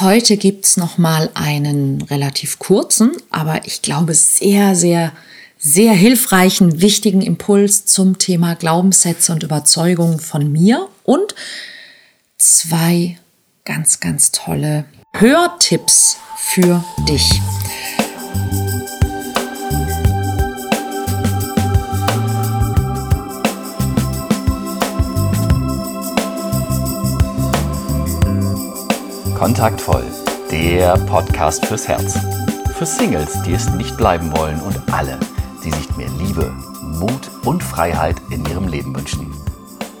Heute gibt's noch mal einen relativ kurzen, aber ich glaube sehr, sehr, sehr hilfreichen, wichtigen Impuls zum Thema Glaubenssätze und Überzeugungen von mir und zwei ganz, ganz tolle Hörtipps für dich. Kontaktvoll, der Podcast fürs Herz. Für Singles, die es nicht bleiben wollen und alle, die sich mehr Liebe, Mut und Freiheit in ihrem Leben wünschen.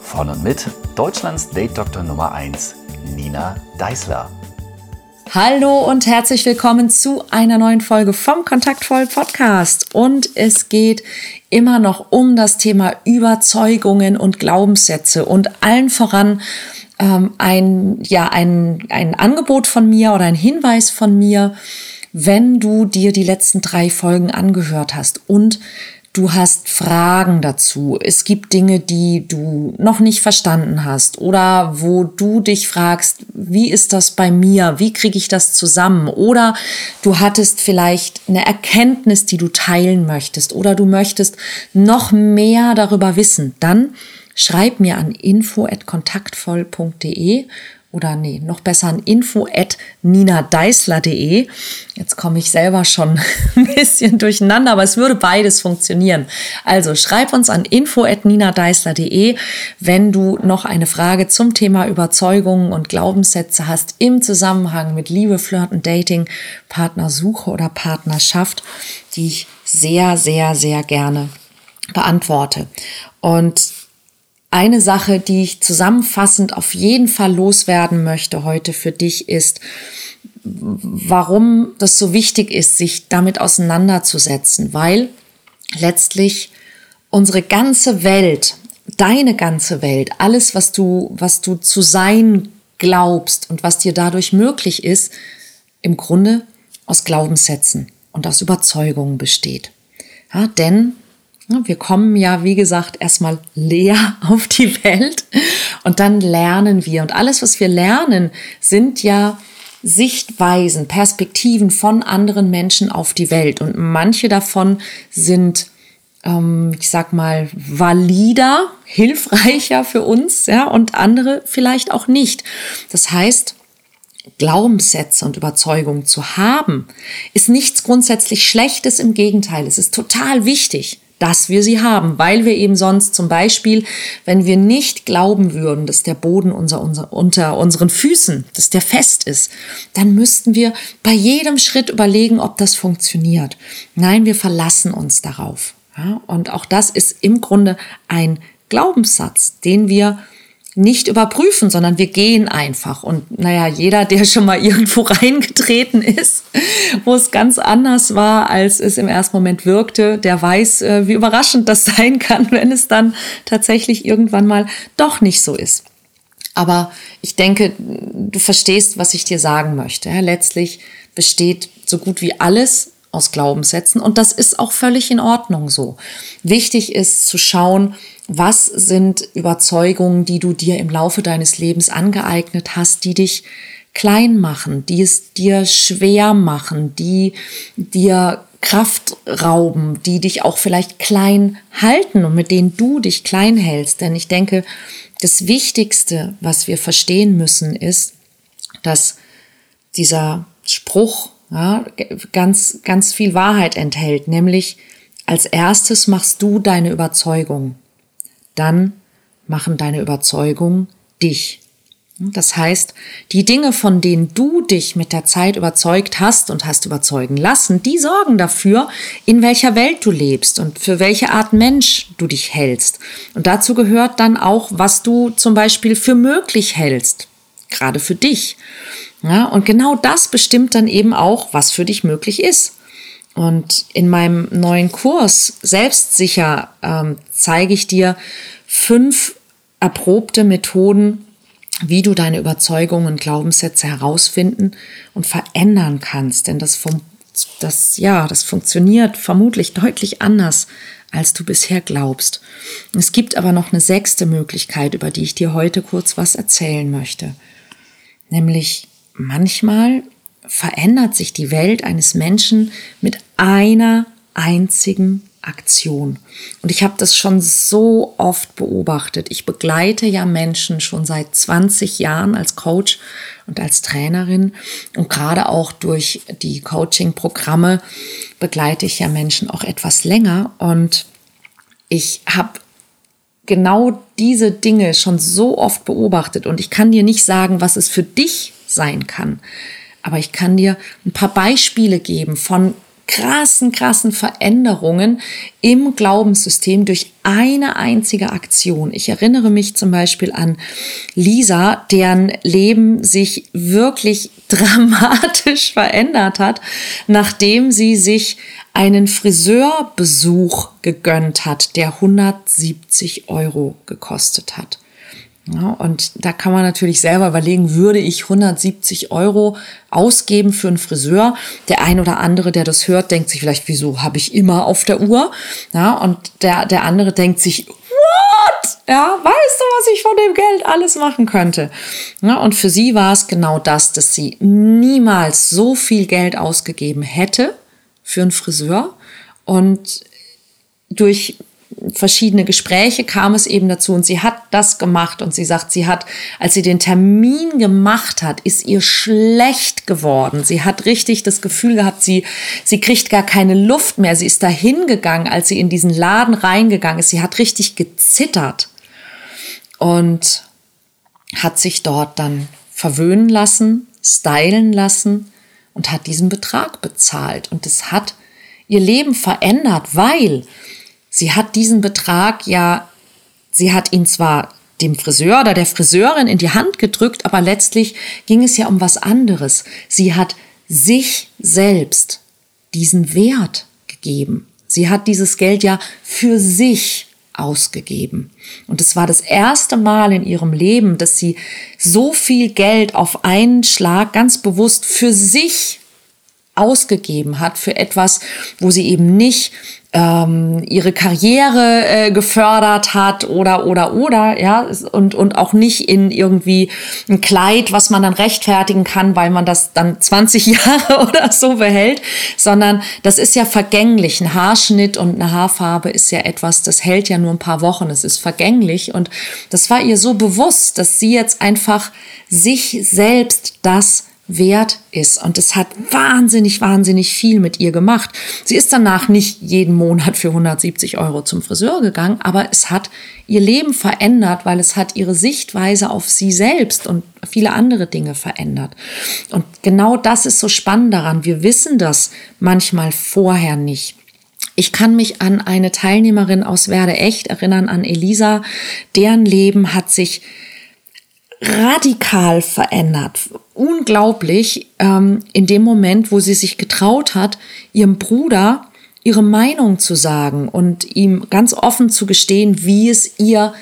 Von und mit Deutschlands Date-Doktor Nummer 1, Nina Deißler. Hallo und herzlich willkommen zu einer neuen Folge vom Kontaktvoll Podcast. Und es geht immer noch um das Thema Überzeugungen und Glaubenssätze und allen voran ähm, ein, ja, ein, ein Angebot von mir oder ein Hinweis von mir, wenn du dir die letzten drei Folgen angehört hast und du hast Fragen dazu. Es gibt Dinge, die du noch nicht verstanden hast oder wo du dich fragst, wie ist das bei mir? Wie kriege ich das zusammen? Oder du hattest vielleicht eine Erkenntnis, die du teilen möchtest oder du möchtest noch mehr darüber wissen. Dann schreib mir an info@kontaktvoll.de oder nee, noch besser an info@ninadeisler.de. Jetzt komme ich selber schon ein bisschen durcheinander, aber es würde beides funktionieren. Also schreib uns an info@ninadeisler.de, wenn du noch eine Frage zum Thema Überzeugungen und Glaubenssätze hast im Zusammenhang mit Liebe, Flirten, Dating, Partnersuche oder Partnerschaft, die ich sehr, sehr, sehr gerne beantworte. Und eine Sache, die ich zusammenfassend auf jeden Fall loswerden möchte heute für dich ist, warum das so wichtig ist, sich damit auseinanderzusetzen, weil letztlich unsere ganze Welt, deine ganze Welt, alles, was du, was du zu sein glaubst und was dir dadurch möglich ist, im Grunde aus Glaubenssätzen und aus Überzeugungen besteht. Ja, denn wir kommen ja, wie gesagt, erstmal leer auf die Welt und dann lernen wir. Und alles, was wir lernen, sind ja Sichtweisen, Perspektiven von anderen Menschen auf die Welt. Und manche davon sind, ähm, ich sag mal, valider, hilfreicher für uns, ja, und andere vielleicht auch nicht. Das heißt, Glaubenssätze und Überzeugungen zu haben, ist nichts grundsätzlich Schlechtes. Im Gegenteil, es ist total wichtig dass wir sie haben, weil wir eben sonst zum Beispiel, wenn wir nicht glauben würden, dass der Boden unser, unser, unter unseren Füßen, dass der fest ist, dann müssten wir bei jedem Schritt überlegen, ob das funktioniert. Nein, wir verlassen uns darauf. Ja, und auch das ist im Grunde ein Glaubenssatz, den wir nicht überprüfen, sondern wir gehen einfach. Und naja, jeder, der schon mal irgendwo reingetreten ist, wo es ganz anders war, als es im ersten Moment wirkte, der weiß, äh, wie überraschend das sein kann, wenn es dann tatsächlich irgendwann mal doch nicht so ist. Aber ich denke, du verstehst, was ich dir sagen möchte. Letztlich besteht so gut wie alles aus Glaubenssätzen und das ist auch völlig in Ordnung so. Wichtig ist zu schauen, was sind Überzeugungen, die du dir im Laufe deines Lebens angeeignet hast, die dich klein machen, die es dir schwer machen, die dir Kraft rauben, die dich auch vielleicht klein halten und mit denen du dich klein hältst. Denn ich denke, das Wichtigste, was wir verstehen müssen, ist, dass dieser Spruch ja, ganz, ganz viel Wahrheit enthält, nämlich als erstes machst du deine Überzeugung dann machen deine Überzeugungen dich. Das heißt, die Dinge, von denen du dich mit der Zeit überzeugt hast und hast überzeugen lassen, die sorgen dafür, in welcher Welt du lebst und für welche Art Mensch du dich hältst. Und dazu gehört dann auch, was du zum Beispiel für möglich hältst, gerade für dich. Ja, und genau das bestimmt dann eben auch, was für dich möglich ist. Und in meinem neuen Kurs Selbstsicher ähm, zeige ich dir fünf erprobte Methoden, wie du deine Überzeugungen und Glaubenssätze herausfinden und verändern kannst. Denn das, das, ja, das funktioniert vermutlich deutlich anders, als du bisher glaubst. Es gibt aber noch eine sechste Möglichkeit, über die ich dir heute kurz was erzählen möchte. Nämlich manchmal verändert sich die Welt eines Menschen mit einer einzigen Aktion. Und ich habe das schon so oft beobachtet. Ich begleite ja Menschen schon seit 20 Jahren als Coach und als Trainerin und gerade auch durch die Coaching-Programme begleite ich ja Menschen auch etwas länger und ich habe genau diese Dinge schon so oft beobachtet und ich kann dir nicht sagen, was es für dich sein kann. Aber ich kann dir ein paar Beispiele geben von krassen, krassen Veränderungen im Glaubenssystem durch eine einzige Aktion. Ich erinnere mich zum Beispiel an Lisa, deren Leben sich wirklich dramatisch verändert hat, nachdem sie sich einen Friseurbesuch gegönnt hat, der 170 Euro gekostet hat. Ja, und da kann man natürlich selber überlegen, würde ich 170 Euro ausgeben für einen Friseur? Der ein oder andere, der das hört, denkt sich vielleicht, wieso habe ich immer auf der Uhr? Ja, und der, der andere denkt sich, what? Ja, weißt du, was ich von dem Geld alles machen könnte? Ja, und für sie war es genau das, dass sie niemals so viel Geld ausgegeben hätte für einen Friseur und durch verschiedene Gespräche kam es eben dazu und sie hat das gemacht und sie sagt, sie hat, als sie den Termin gemacht hat, ist ihr schlecht geworden. Sie hat richtig das Gefühl gehabt, sie, sie kriegt gar keine Luft mehr. Sie ist dahin gegangen, als sie in diesen Laden reingegangen ist. Sie hat richtig gezittert und hat sich dort dann verwöhnen lassen, stylen lassen und hat diesen Betrag bezahlt. Und es hat ihr Leben verändert, weil sie hat diesen Betrag ja, sie hat ihn zwar dem Friseur oder der Friseurin in die Hand gedrückt, aber letztlich ging es ja um was anderes. Sie hat sich selbst diesen Wert gegeben. Sie hat dieses Geld ja für sich ausgegeben. Und es war das erste Mal in ihrem Leben, dass sie so viel Geld auf einen Schlag ganz bewusst für sich ausgegeben hat, für etwas, wo sie eben nicht ähm, ihre Karriere äh, gefördert hat oder oder oder ja und und auch nicht in irgendwie ein Kleid, was man dann rechtfertigen kann, weil man das dann 20 Jahre oder so behält, sondern das ist ja vergänglich. Ein Haarschnitt und eine Haarfarbe ist ja etwas, das hält ja nur ein paar Wochen, es ist vergänglich und das war ihr so bewusst, dass sie jetzt einfach sich selbst das wert ist. Und es hat wahnsinnig, wahnsinnig viel mit ihr gemacht. Sie ist danach nicht jeden Monat für 170 Euro zum Friseur gegangen, aber es hat ihr Leben verändert, weil es hat ihre Sichtweise auf sie selbst und viele andere Dinge verändert. Und genau das ist so spannend daran. Wir wissen das manchmal vorher nicht. Ich kann mich an eine Teilnehmerin aus Werde Echt erinnern, an Elisa. Deren Leben hat sich radikal verändert. Unglaublich ähm, in dem Moment, wo sie sich getraut hat, ihrem Bruder ihre Meinung zu sagen und ihm ganz offen zu gestehen, wie es ihr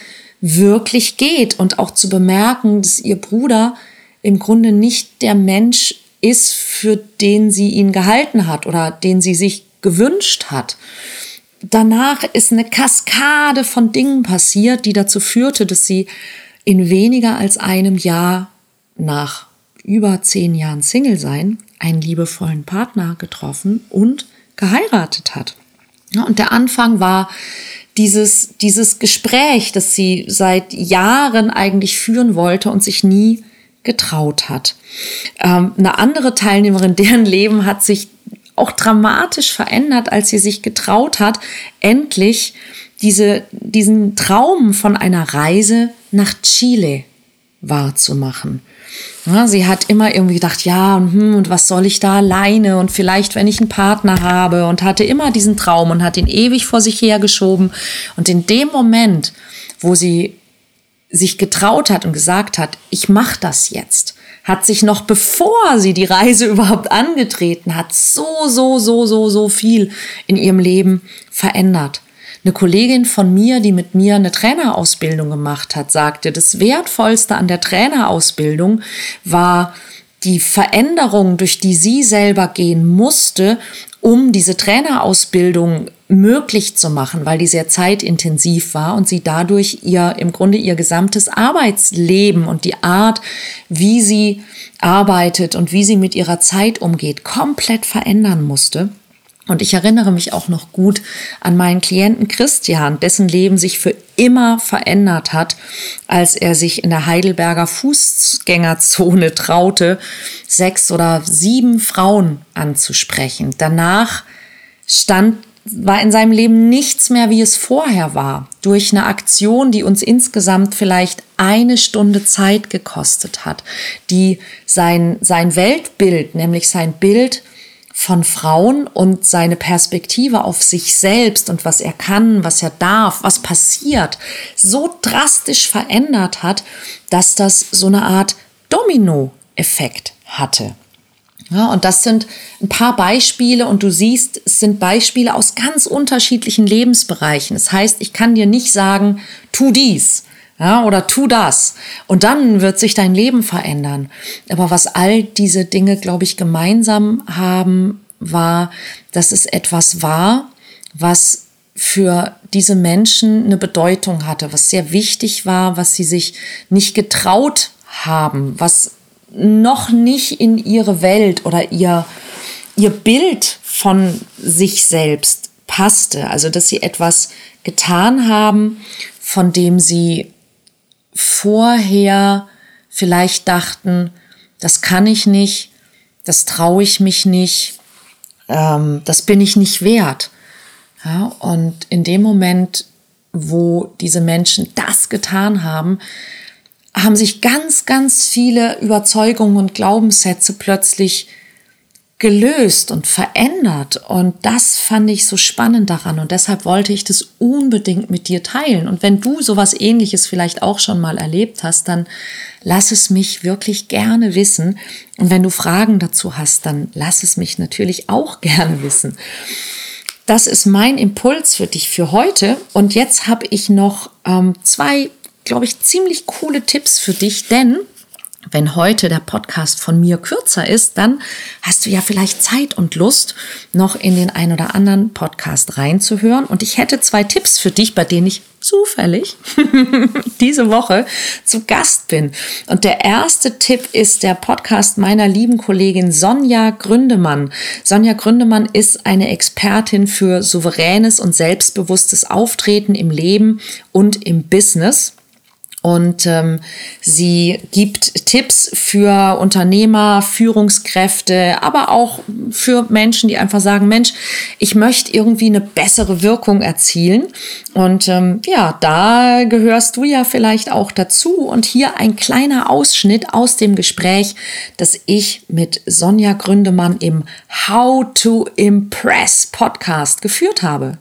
wirklich geht und auch zu bemerken, dass ihr Bruder im Grunde nicht der Mensch ist, für den sie ihn gehalten hat oder den sie sich gewünscht hat. Danach ist eine Kaskade von Dingen passiert, die dazu führte, dass sie in weniger als einem Jahr nach über zehn Jahren Single sein einen liebevollen Partner getroffen und geheiratet hat. Und der Anfang war dieses, dieses Gespräch, das sie seit Jahren eigentlich führen wollte und sich nie getraut hat. Ähm, eine andere Teilnehmerin, deren Leben hat sich auch dramatisch verändert, als sie sich getraut hat, endlich diese, diesen Traum von einer Reise nach Chile wahrzumachen. Ja, sie hat immer irgendwie gedacht, ja, und, hm, und was soll ich da alleine und vielleicht, wenn ich einen Partner habe und hatte immer diesen Traum und hat ihn ewig vor sich hergeschoben. Und in dem Moment, wo sie sich getraut hat und gesagt hat, ich mache das jetzt, hat sich noch bevor sie die Reise überhaupt angetreten hat, so, so, so, so, so viel in ihrem Leben verändert. Eine Kollegin von mir, die mit mir eine Trainerausbildung gemacht hat, sagte, das Wertvollste an der Trainerausbildung war die Veränderung, durch die sie selber gehen musste, um diese Trainerausbildung möglich zu machen, weil die sehr zeitintensiv war und sie dadurch ihr im Grunde ihr gesamtes Arbeitsleben und die Art, wie sie arbeitet und wie sie mit ihrer Zeit umgeht, komplett verändern musste. Und ich erinnere mich auch noch gut an meinen Klienten Christian, dessen Leben sich für immer verändert hat, als er sich in der Heidelberger Fußgängerzone traute, sechs oder sieben Frauen anzusprechen. Danach stand war in seinem Leben nichts mehr, wie es vorher war. Durch eine Aktion, die uns insgesamt vielleicht eine Stunde Zeit gekostet hat, die sein, sein Weltbild, nämlich sein Bild von Frauen und seine Perspektive auf sich selbst und was er kann, was er darf, was passiert, so drastisch verändert hat, dass das so eine Art Domino-Effekt hatte. Ja, und das sind ein paar Beispiele und du siehst, es sind Beispiele aus ganz unterschiedlichen Lebensbereichen. Das heißt, ich kann dir nicht sagen, tu dies, ja, oder tu das. Und dann wird sich dein Leben verändern. Aber was all diese Dinge, glaube ich, gemeinsam haben, war, dass es etwas war, was für diese Menschen eine Bedeutung hatte, was sehr wichtig war, was sie sich nicht getraut haben, was noch nicht in ihre Welt oder ihr, ihr Bild von sich selbst passte. Also, dass sie etwas getan haben, von dem sie vorher vielleicht dachten, das kann ich nicht, das traue ich mich nicht, ähm, das bin ich nicht wert. Ja, und in dem Moment, wo diese Menschen das getan haben, haben sich ganz, ganz viele Überzeugungen und Glaubenssätze plötzlich gelöst und verändert. Und das fand ich so spannend daran. Und deshalb wollte ich das unbedingt mit dir teilen. Und wenn du sowas ähnliches vielleicht auch schon mal erlebt hast, dann lass es mich wirklich gerne wissen. Und wenn du Fragen dazu hast, dann lass es mich natürlich auch gerne wissen. Das ist mein Impuls für dich für heute. Und jetzt habe ich noch ähm, zwei, glaube ich, ziemlich coole Tipps für dich, denn wenn heute der Podcast von mir kürzer ist, dann hast du ja vielleicht Zeit und Lust, noch in den ein oder anderen Podcast reinzuhören. Und ich hätte zwei Tipps für dich, bei denen ich zufällig diese Woche zu Gast bin. Und der erste Tipp ist der Podcast meiner lieben Kollegin Sonja Gründemann. Sonja Gründemann ist eine Expertin für souveränes und selbstbewusstes Auftreten im Leben und im Business. Und ähm, sie gibt Tipps für Unternehmer, Führungskräfte, aber auch für Menschen, die einfach sagen, Mensch, ich möchte irgendwie eine bessere Wirkung erzielen. Und ähm, ja, da gehörst du ja vielleicht auch dazu. Und hier ein kleiner Ausschnitt aus dem Gespräch, das ich mit Sonja Gründemann im How to Impress Podcast geführt habe.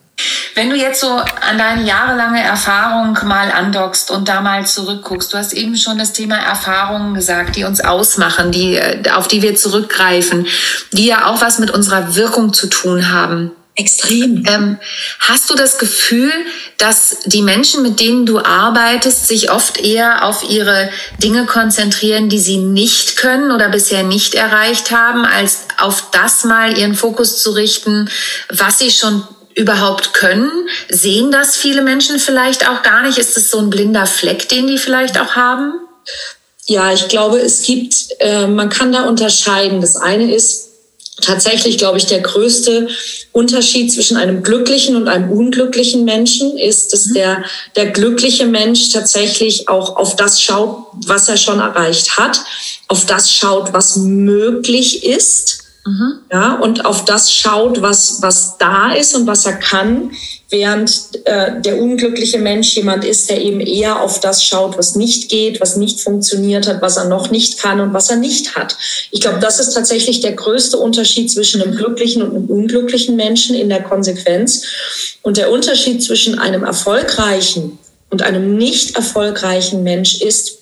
Wenn du jetzt so an deine jahrelange Erfahrung mal andockst und da mal zurückguckst, du hast eben schon das Thema Erfahrungen gesagt, die uns ausmachen, die, äh, auf die wir zurückgreifen, die ja auch was mit unserer Wirkung zu tun haben. Extrem. Ähm, hast du das Gefühl, dass die Menschen, mit denen du arbeitest, sich oft eher auf ihre Dinge konzentrieren, die sie nicht können oder bisher nicht erreicht haben, als auf das mal ihren Fokus zu richten, was sie schon überhaupt können? Sehen das viele Menschen vielleicht auch gar nicht? Ist es so ein blinder Fleck, den die vielleicht auch haben? Ja, ich glaube, es gibt, äh, man kann da unterscheiden. Das eine ist tatsächlich, glaube ich, der größte Unterschied zwischen einem glücklichen und einem unglücklichen Menschen ist, dass mhm. der, der glückliche Mensch tatsächlich auch auf das schaut, was er schon erreicht hat, auf das schaut, was möglich ist Mhm. Ja, und auf das schaut, was, was da ist und was er kann, während äh, der unglückliche Mensch jemand ist, der eben eher auf das schaut, was nicht geht, was nicht funktioniert hat, was er noch nicht kann und was er nicht hat. Ich glaube, das ist tatsächlich der größte Unterschied zwischen einem glücklichen und einem unglücklichen Menschen in der Konsequenz. Und der Unterschied zwischen einem erfolgreichen und einem nicht erfolgreichen Mensch ist,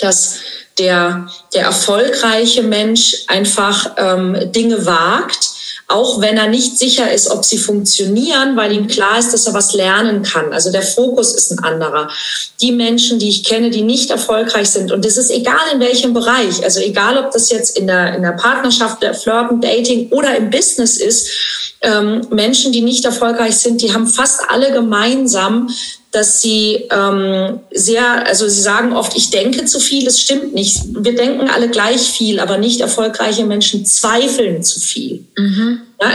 dass der, der erfolgreiche Mensch einfach ähm, Dinge wagt, auch wenn er nicht sicher ist, ob sie funktionieren, weil ihm klar ist, dass er was lernen kann. Also der Fokus ist ein anderer. Die Menschen, die ich kenne, die nicht erfolgreich sind, und das ist egal in welchem Bereich, also egal ob das jetzt in der, in der Partnerschaft, der Flirten, Dating oder im Business ist, ähm, Menschen, die nicht erfolgreich sind, die haben fast alle gemeinsam, dass sie ähm, sehr, also sie sagen oft, ich denke zu viel, es stimmt nicht. Wir denken alle gleich viel, aber nicht erfolgreiche Menschen zweifeln zu viel. Mhm. Ja,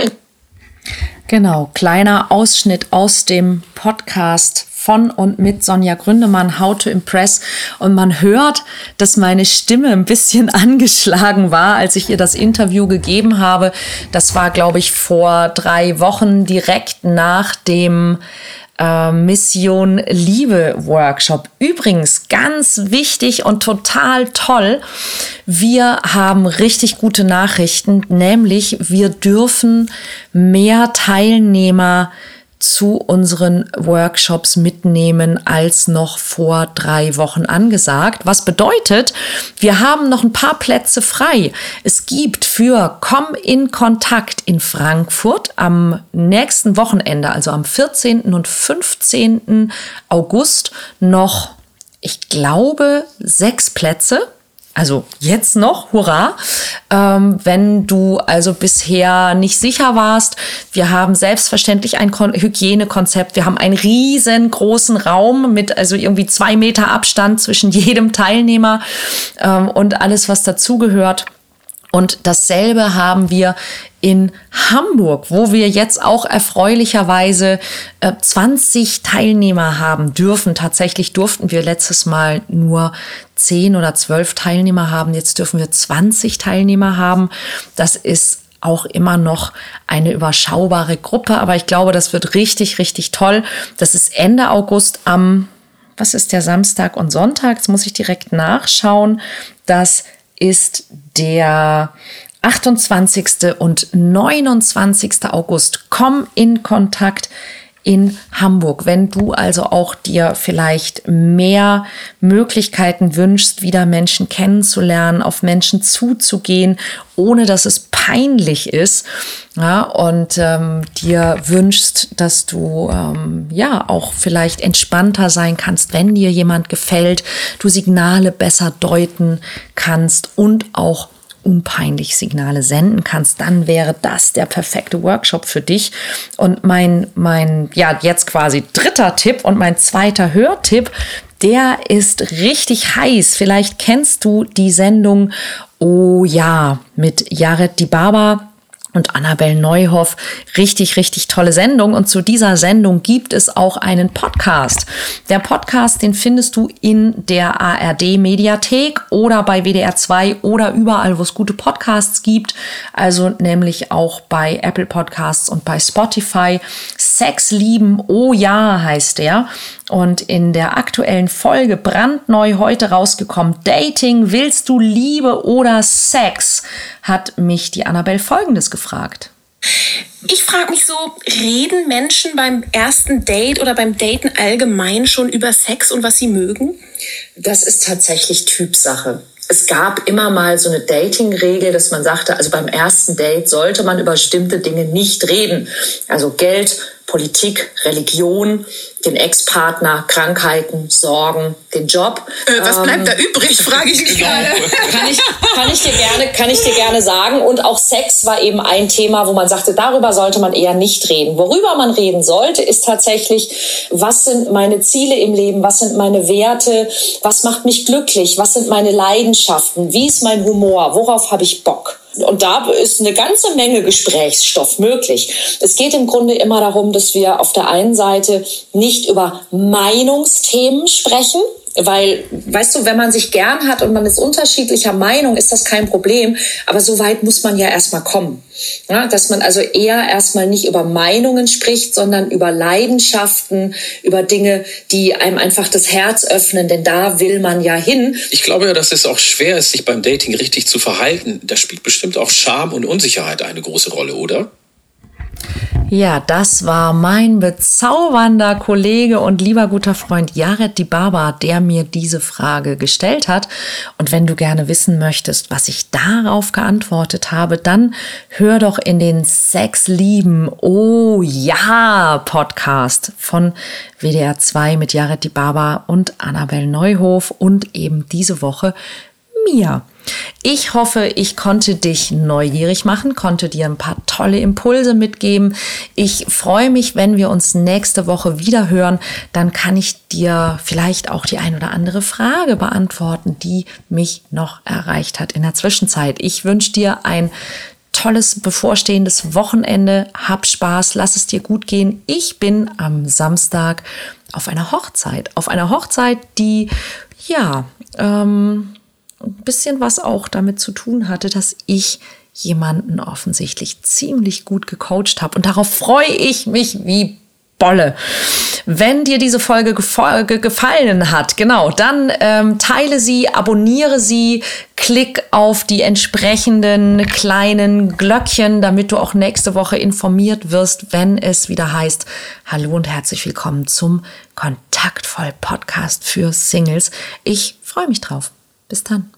genau, kleiner Ausschnitt aus dem Podcast von und mit Sonja Gründemann, How to Impress. Und man hört, dass meine Stimme ein bisschen angeschlagen war, als ich ihr das Interview gegeben habe. Das war, glaube ich, vor drei Wochen direkt nach dem äh, Mission Liebe Workshop. Übrigens ganz wichtig und total toll. Wir haben richtig gute Nachrichten, nämlich wir dürfen mehr Teilnehmer zu unseren Workshops mitnehmen als noch vor drei Wochen angesagt. Was bedeutet, wir haben noch ein paar Plätze frei. Es gibt für Komm in Kontakt in Frankfurt am nächsten Wochenende, also am 14. und 15. August, noch, ich glaube, sechs Plätze. Also jetzt noch, hurra. Ähm, wenn du also bisher nicht sicher warst, wir haben selbstverständlich ein Kon Hygienekonzept. Wir haben einen riesengroßen Raum mit also irgendwie zwei Meter Abstand zwischen jedem Teilnehmer ähm, und alles, was dazugehört. Und dasselbe haben wir in Hamburg, wo wir jetzt auch erfreulicherweise äh, 20 Teilnehmer haben dürfen. Tatsächlich durften wir letztes Mal nur 10 oder 12 Teilnehmer haben. Jetzt dürfen wir 20 Teilnehmer haben. Das ist auch immer noch eine überschaubare Gruppe, aber ich glaube, das wird richtig, richtig toll. Das ist Ende August am, was ist der Samstag und Sonntag? Jetzt muss ich direkt nachschauen. Das ist der 28. und 29. August. Komm in Kontakt in Hamburg. Wenn du also auch dir vielleicht mehr Möglichkeiten wünschst, wieder Menschen kennenzulernen, auf Menschen zuzugehen, ohne dass es peinlich ist, ja, und ähm, dir wünschst, dass du ähm, ja auch vielleicht entspannter sein kannst, wenn dir jemand gefällt, du Signale besser deuten kannst und auch unpeinlich Signale senden kannst, dann wäre das der perfekte Workshop für dich. Und mein, mein, ja, jetzt quasi dritter Tipp und mein zweiter Hörtipp, der ist richtig heiß. Vielleicht kennst du die Sendung Oh ja mit Jared Dibaba und Annabel Neuhoff. Richtig, richtig tolle Sendung. Und zu dieser Sendung gibt es auch einen Podcast. Der Podcast, den findest du in der ARD Mediathek oder bei WDR 2 oder überall, wo es gute Podcasts gibt. Also nämlich auch bei Apple Podcasts und bei Spotify. Sex lieben, oh ja, heißt der. Und in der aktuellen Folge brandneu heute rausgekommen, Dating, willst du Liebe oder Sex, hat mich die Annabelle Folgendes gefragt. Ich frage mich so, reden Menschen beim ersten Date oder beim Daten allgemein schon über Sex und was sie mögen? Das ist tatsächlich Typsache. Es gab immer mal so eine Dating-Regel, dass man sagte, also beim ersten Date sollte man über bestimmte Dinge nicht reden. Also Geld, Politik, Religion, den Ex-Partner, Krankheiten, Sorgen, den Job. Äh, was bleibt ähm, da übrig, frage ich mich genau. gerade. Kann ich, kann, ich dir gerne, kann ich dir gerne sagen. Und auch Sex war eben ein Thema, wo man sagte, darüber sollte man eher nicht reden. Worüber man reden sollte, ist tatsächlich, was sind meine Ziele im Leben, was sind meine Werte, was macht mich glücklich, was sind meine Leidenschaften, wie ist mein Humor, worauf habe ich Bock. Und da ist eine ganze Menge Gesprächsstoff möglich. Es geht im Grunde immer darum, dass wir auf der einen Seite nicht über Meinungsthemen sprechen, weil, weißt du, wenn man sich gern hat und man ist unterschiedlicher Meinung, ist das kein Problem. Aber so weit muss man ja erstmal kommen. Ja, dass man also eher erstmal nicht über Meinungen spricht, sondern über Leidenschaften, über Dinge, die einem einfach das Herz öffnen, denn da will man ja hin. Ich glaube ja, dass es auch schwer ist, sich beim Dating richtig zu verhalten. Da spielt bestimmt auch Scham und Unsicherheit eine große Rolle, oder? Ja, das war mein bezaubernder Kollege und lieber guter Freund Jared Dibaba, der mir diese Frage gestellt hat. Und wenn du gerne wissen möchtest, was ich darauf geantwortet habe, dann hör doch in den Sex lieben Oh ja Podcast von WDR 2 mit Jared Dibaba und Annabel Neuhof und eben diese Woche mir. Ich hoffe, ich konnte dich neugierig machen, konnte dir ein paar tolle Impulse mitgeben. Ich freue mich, wenn wir uns nächste Woche wieder hören. Dann kann ich dir vielleicht auch die ein oder andere Frage beantworten, die mich noch erreicht hat in der Zwischenzeit. Ich wünsche dir ein tolles bevorstehendes Wochenende. Hab Spaß, lass es dir gut gehen. Ich bin am Samstag auf einer Hochzeit. Auf einer Hochzeit, die ja ähm, ein bisschen was auch damit zu tun hatte, dass ich jemanden offensichtlich ziemlich gut gecoacht habe. Und darauf freue ich mich wie Bolle. Wenn dir diese Folge gefallen hat, genau, dann ähm, teile sie, abonniere sie, klick auf die entsprechenden kleinen Glöckchen, damit du auch nächste Woche informiert wirst, wenn es wieder heißt, hallo und herzlich willkommen zum Kontaktvoll Podcast für Singles. Ich freue mich drauf. Bis dann.